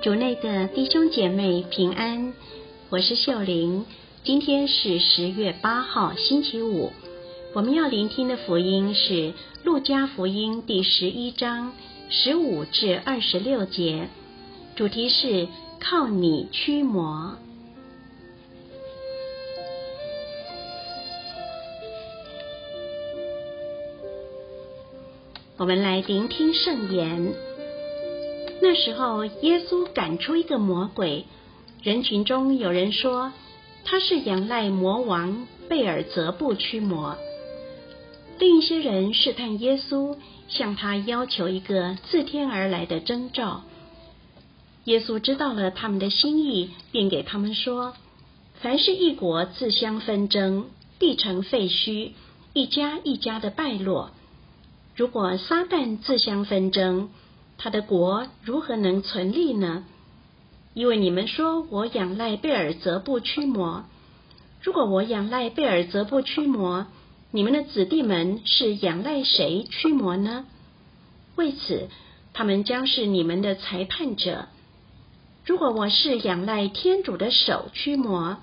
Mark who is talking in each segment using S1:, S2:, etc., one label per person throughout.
S1: 主内的弟兄姐妹平安，我是秀玲。今天是十月八号，星期五。我们要聆听的福音是《路加福音》第十一章十五至二十六节，主题是靠你驱魔。我们来聆听圣言。那时候，耶稣赶出一个魔鬼，人群中有人说他是仰赖魔王贝尔泽布驱魔。另一些人试探耶稣，向他要求一个自天而来的征兆。耶稣知道了他们的心意，便给他们说：凡是一国自相纷争，必成废墟；一家一家的败落。如果撒旦自相纷争，他的国如何能存立呢？因为你们说我仰赖贝尔泽布驱魔。如果我仰赖贝尔泽布驱魔，你们的子弟们是仰赖谁驱魔呢？为此，他们将是你们的裁判者。如果我是仰赖天主的手驱魔，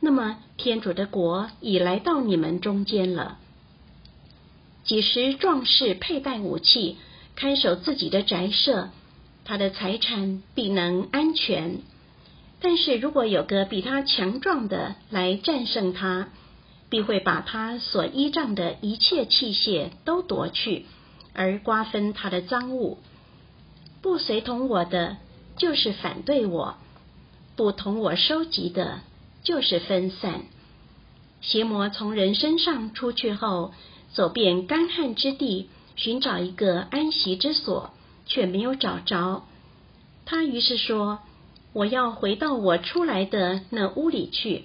S1: 那么天主的国已来到你们中间了。几时壮士佩戴武器，看守自己的宅舍，他的财产必能安全。但是如果有个比他强壮的来战胜他，必会把他所依仗的一切器械都夺去，而瓜分他的赃物。不随同我的，就是反对我；不同我收集的，就是分散。邪魔从人身上出去后，走遍干旱之地。寻找一个安息之所，却没有找着。他于是说：“我要回到我出来的那屋里去。”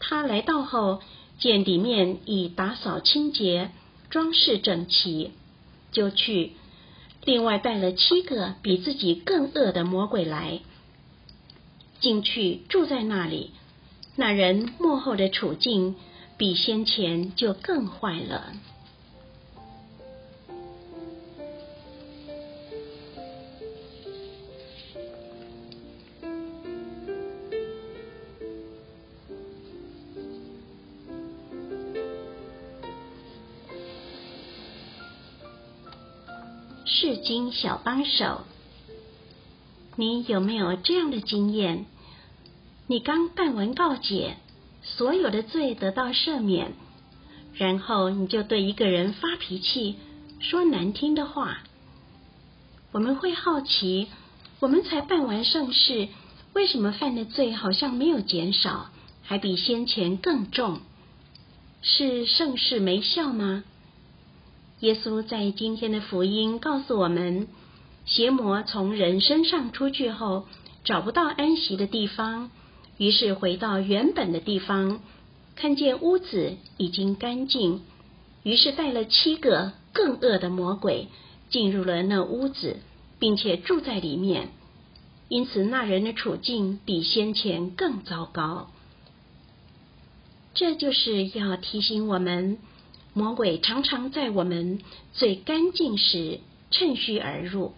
S1: 他来到后，见里面已打扫清洁，装饰整齐，就去，另外带了七个比自己更恶的魔鬼来，进去住在那里。那人末后的处境比先前就更坏了。释经小帮手，你有没有这样的经验？你刚办完告解，所有的罪得到赦免，然后你就对一个人发脾气，说难听的话。我们会好奇，我们才办完圣事，为什么犯的罪好像没有减少，还比先前更重？是圣事没效吗？耶稣在今天的福音告诉我们，邪魔从人身上出去后，找不到安息的地方，于是回到原本的地方，看见屋子已经干净，于是带了七个更恶的魔鬼进入了那屋子，并且住在里面。因此，那人的处境比先前更糟糕。这就是要提醒我们。魔鬼常常在我们最干净时趁虚而入，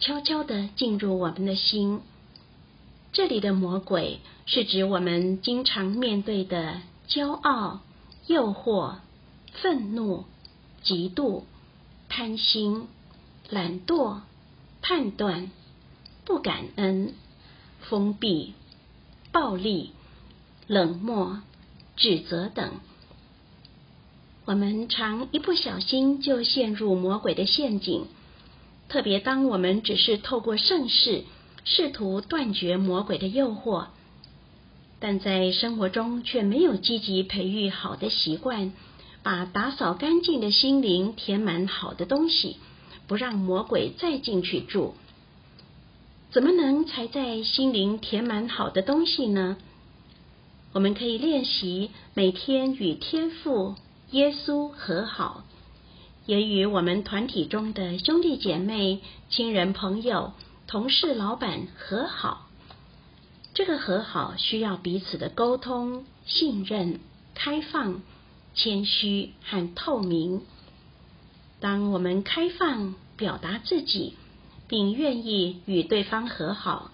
S1: 悄悄地进入我们的心。这里的魔鬼是指我们经常面对的骄傲、诱惑、愤怒、嫉妒、贪心、懒惰、判断、不感恩、封闭、暴力、冷漠、指责等。我们常一不小心就陷入魔鬼的陷阱，特别当我们只是透过圣事试图断绝魔鬼的诱惑，但在生活中却没有积极培育好的习惯，把打扫干净的心灵填满好的东西，不让魔鬼再进去住。怎么能才在心灵填满好的东西呢？我们可以练习每天与天赋。耶稣和好，也与我们团体中的兄弟姐妹、亲人、朋友、同事、老板和好。这个和好需要彼此的沟通、信任、开放、谦虚和透明。当我们开放表达自己，并愿意与对方和好，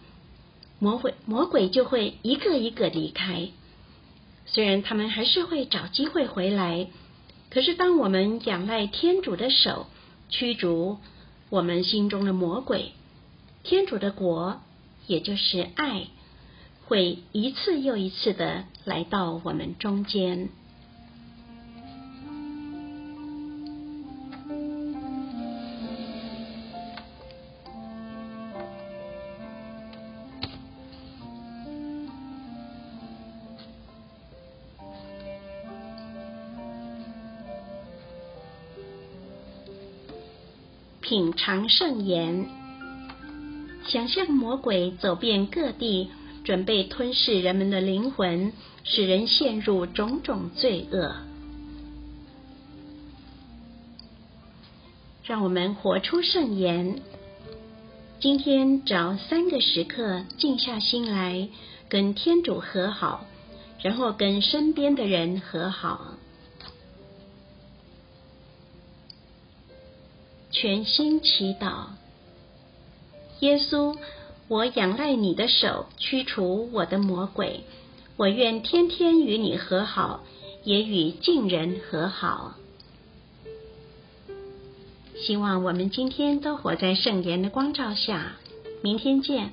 S1: 魔鬼魔鬼就会一个一个离开。虽然他们还是会找机会回来，可是当我们仰赖天主的手驱逐我们心中的魔鬼，天主的国，也就是爱，会一次又一次的来到我们中间。品尝圣言，想象魔鬼走遍各地，准备吞噬人们的灵魂，使人陷入种种罪恶。让我们活出圣言。今天找三个时刻静下心来，跟天主和好，然后跟身边的人和好。全心祈祷，耶稣，我仰赖你的手驱除我的魔鬼，我愿天天与你和好，也与近人和好。希望我们今天都活在圣言的光照下，明天见。